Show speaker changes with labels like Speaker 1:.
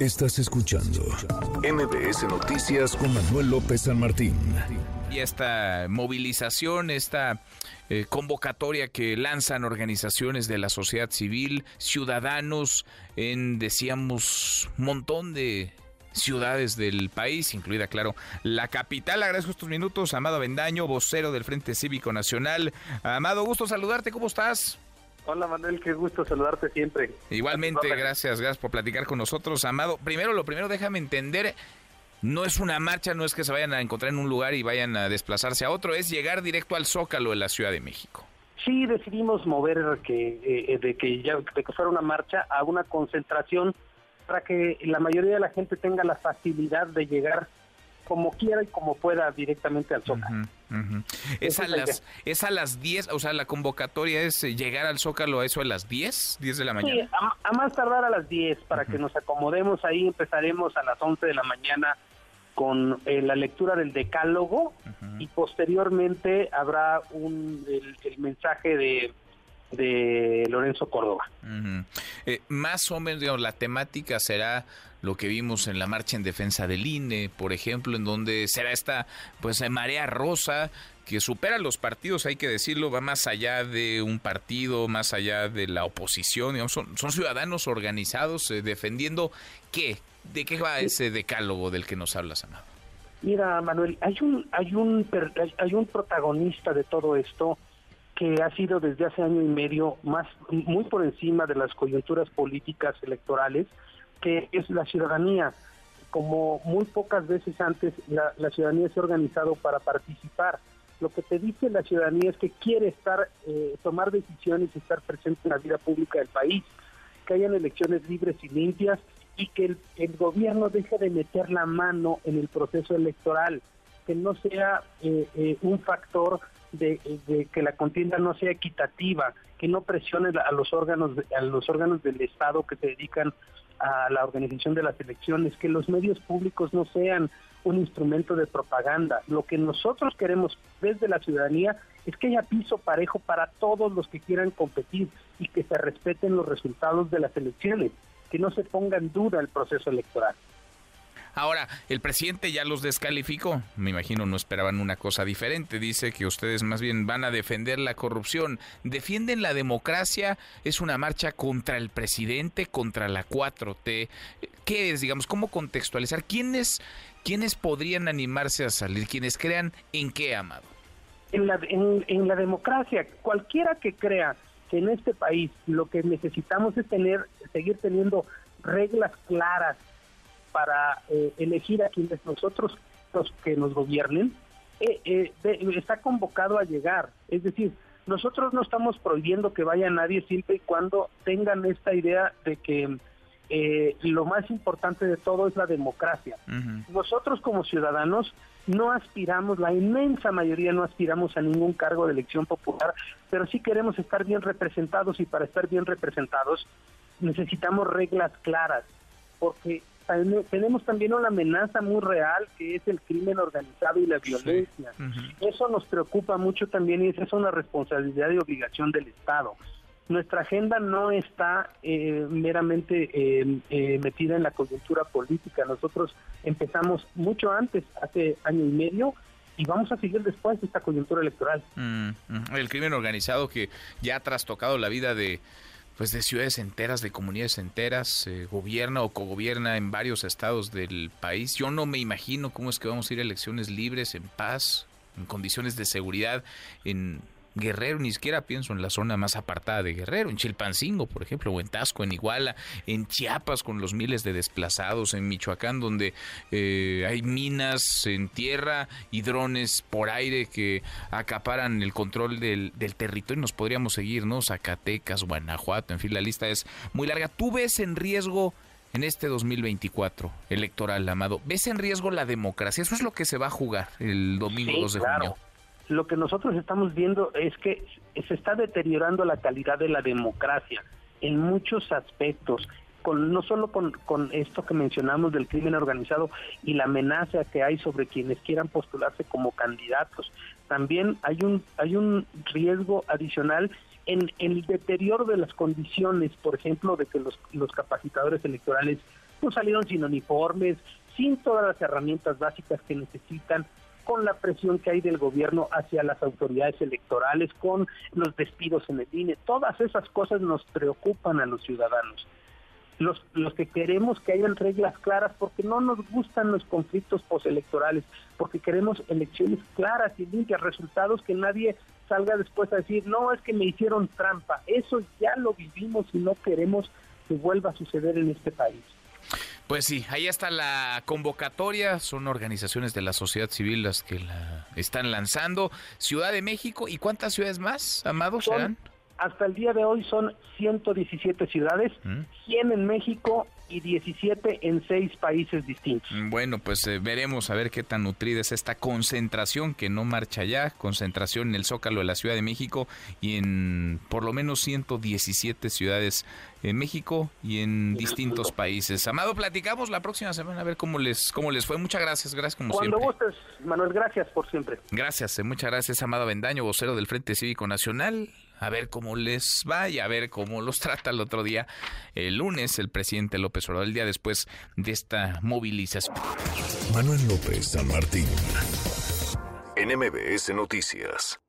Speaker 1: Estás escuchando MBS Noticias con Manuel López San Martín.
Speaker 2: Y esta movilización, esta eh, convocatoria que lanzan organizaciones de la sociedad civil, ciudadanos en, decíamos, montón de ciudades del país, incluida, claro, la capital. Agradezco estos minutos, Amado Bendaño, vocero del Frente Cívico Nacional. Amado, gusto saludarte, ¿cómo estás?
Speaker 3: Hola Manuel, qué gusto saludarte siempre.
Speaker 2: Igualmente, gracias, gracias por platicar con nosotros, Amado. Primero, lo primero, déjame entender, no es una marcha, no es que se vayan a encontrar en un lugar y vayan a desplazarse a otro, es llegar directo al Zócalo de la Ciudad de México.
Speaker 3: Sí, decidimos mover que, eh, de, que ya, de que fuera una marcha a una concentración para que la mayoría de la gente tenga la facilidad de llegar como quiera y como pueda directamente al Zócalo.
Speaker 2: Es, a las, es a las 10, o sea, la convocatoria es eh, llegar al Zócalo a eso a las 10, 10 de la mañana.
Speaker 3: Sí, a, más tardar a las 10 para que nos acomodemos. Ahí, empezaremos a las 11 de la mañana con eh, la lectura del decálogo y posteriormente habrá un el mensaje de de Lorenzo Córdoba.
Speaker 2: Eh, más o menos, digamos, la temática será lo que vimos en la marcha en defensa del INE, por ejemplo, en donde será esta pues marea rosa que supera los partidos, hay que decirlo, va más allá de un partido, más allá de la oposición, digamos, son, son ciudadanos organizados eh, defendiendo qué, de qué va ese decálogo del que nos hablas, Amado.
Speaker 3: Mira, Manuel, hay un hay un hay un protagonista de todo esto que ha sido desde hace año y medio más muy por encima de las coyunturas políticas electorales, que es la ciudadanía. Como muy pocas veces antes, la, ciudadanía se ha organizado para participar. Lo que te dice la ciudadanía es que quiere estar, eh, tomar decisiones y estar presente en la vida pública del país, que hayan elecciones libres y limpias y que el, gobierno deje de meter la mano en el proceso electoral, que no sea eh, eh, un factor de, que la contienda no sea equitativa, que no presione a los órganos a los órganos del Estado que se dedican a la organización de las elecciones, que los medios públicos no sean un instrumento de propaganda. Lo que nosotros queremos desde la ciudadanía es que haya piso parejo para todos los que quieran competir y que se respeten los resultados de las elecciones, que no se ponga en duda el proceso electoral.
Speaker 2: Ahora, el presidente ya los descalificó. Me imagino no esperaban una cosa diferente. Dice que ustedes más bien van a defender la corrupción. Defienden la democracia. Es una marcha contra el presidente, contra la 4T. ¿Qué es, digamos, cómo contextualizar? ¿Quiénes, quiénes podrían animarse a salir? ¿Quiénes crean en qué, Amado?
Speaker 3: En la, en la democracia, cualquiera que crea que en este país lo que necesitamos es tener, seguir teniendo reglas claras para eh, elegir a quienes nosotros los que nos gobiernen, eh, eh, está convocado a llegar. Es decir, nosotros no estamos prohibiendo que vaya nadie siempre y cuando tengan esta idea de que lo más importante de todo es la democracia. Nosotros como ciudadanos no aspiramos, la inmensa mayoría no aspiramos a ningún cargo de elección popular, pero sí queremos estar bien representados y para estar bien representados necesitamos reglas claras, porque tenemos también una amenaza muy real que es el crimen organizado y la violencia. Eso nos preocupa mucho también y esa es una responsabilidad y obligación del Estado. Nuestra agenda no está eh, meramente eh, eh, metida en la coyuntura política. Nosotros empezamos mucho antes, hace año y medio, y vamos a seguir después de esta coyuntura electoral.
Speaker 2: El crimen organizado que ya ha trastocado la vida de pues de ciudades enteras, de comunidades enteras, eh, gobierna o cogobierna en varios estados del país. Yo no me imagino cómo es que vamos a ir a elecciones libres, en paz, en condiciones de seguridad, en Guerrero, ni siquiera pienso en la zona más apartada de Guerrero, en Chilpancingo, por ejemplo, o en Tasco, en Iguala, en Chiapas con los miles de desplazados, en Michoacán donde eh, hay minas en tierra y drones por aire que acaparan el control del, del territorio. Nos podríamos seguir, ¿no? Zacatecas, Guanajuato, en fin, la lista es muy larga. ¿Tú ves en riesgo en este 2024 electoral, Amado? ¿Ves en riesgo la democracia? Eso es lo que se va a jugar el domingo 2 de junio
Speaker 3: lo que nosotros estamos viendo es que se está deteriorando la calidad de la democracia en muchos aspectos, con, no solo con, con esto que mencionamos del crimen organizado y la amenaza que hay sobre quienes quieran postularse como candidatos, también hay un, hay un riesgo adicional en, el deterioro de las condiciones, por ejemplo, de que los, los capacitadores electorales no salieron sin uniformes, sin todas las herramientas básicas que necesitan, con la presión que hay del gobierno hacia las autoridades electorales, con los despidos en el INE. Todas esas cosas nos preocupan a los ciudadanos. Los, los que queremos que hayan reglas claras, porque no nos gustan los conflictos postelectorales, porque queremos elecciones claras y limpias, resultados que nadie salga después a decir, no, es que me hicieron trampa. Eso ya lo vivimos y no queremos que vuelva a suceder en este país.
Speaker 2: Pues sí, ahí está la convocatoria, son organizaciones de la sociedad civil las que la están lanzando. Ciudad de México, ¿y cuántas ciudades más, amados, serán?
Speaker 3: Hasta el día de hoy son 117 ciudades, 100 mm. en México y 17 en seis países distintos. Mm,
Speaker 2: bueno, pues eh, veremos a ver qué tan nutrida es esta concentración que no marcha ya, concentración en el Zócalo de la Ciudad de México y en por lo menos 117 ciudades en México y en distintos países. Amado, platicamos la próxima semana a ver cómo les cómo les fue. Muchas gracias, gracias como
Speaker 3: Cuando gustes, Manuel, gracias por siempre.
Speaker 2: Gracias, eh, muchas gracias, Amado Bendaño, vocero del Frente Cívico Nacional a ver cómo les va y a ver cómo los trata el otro día, el lunes, el presidente López Obrador, el día después de esta movilización.
Speaker 1: Manuel López San Martín, NMBS Noticias.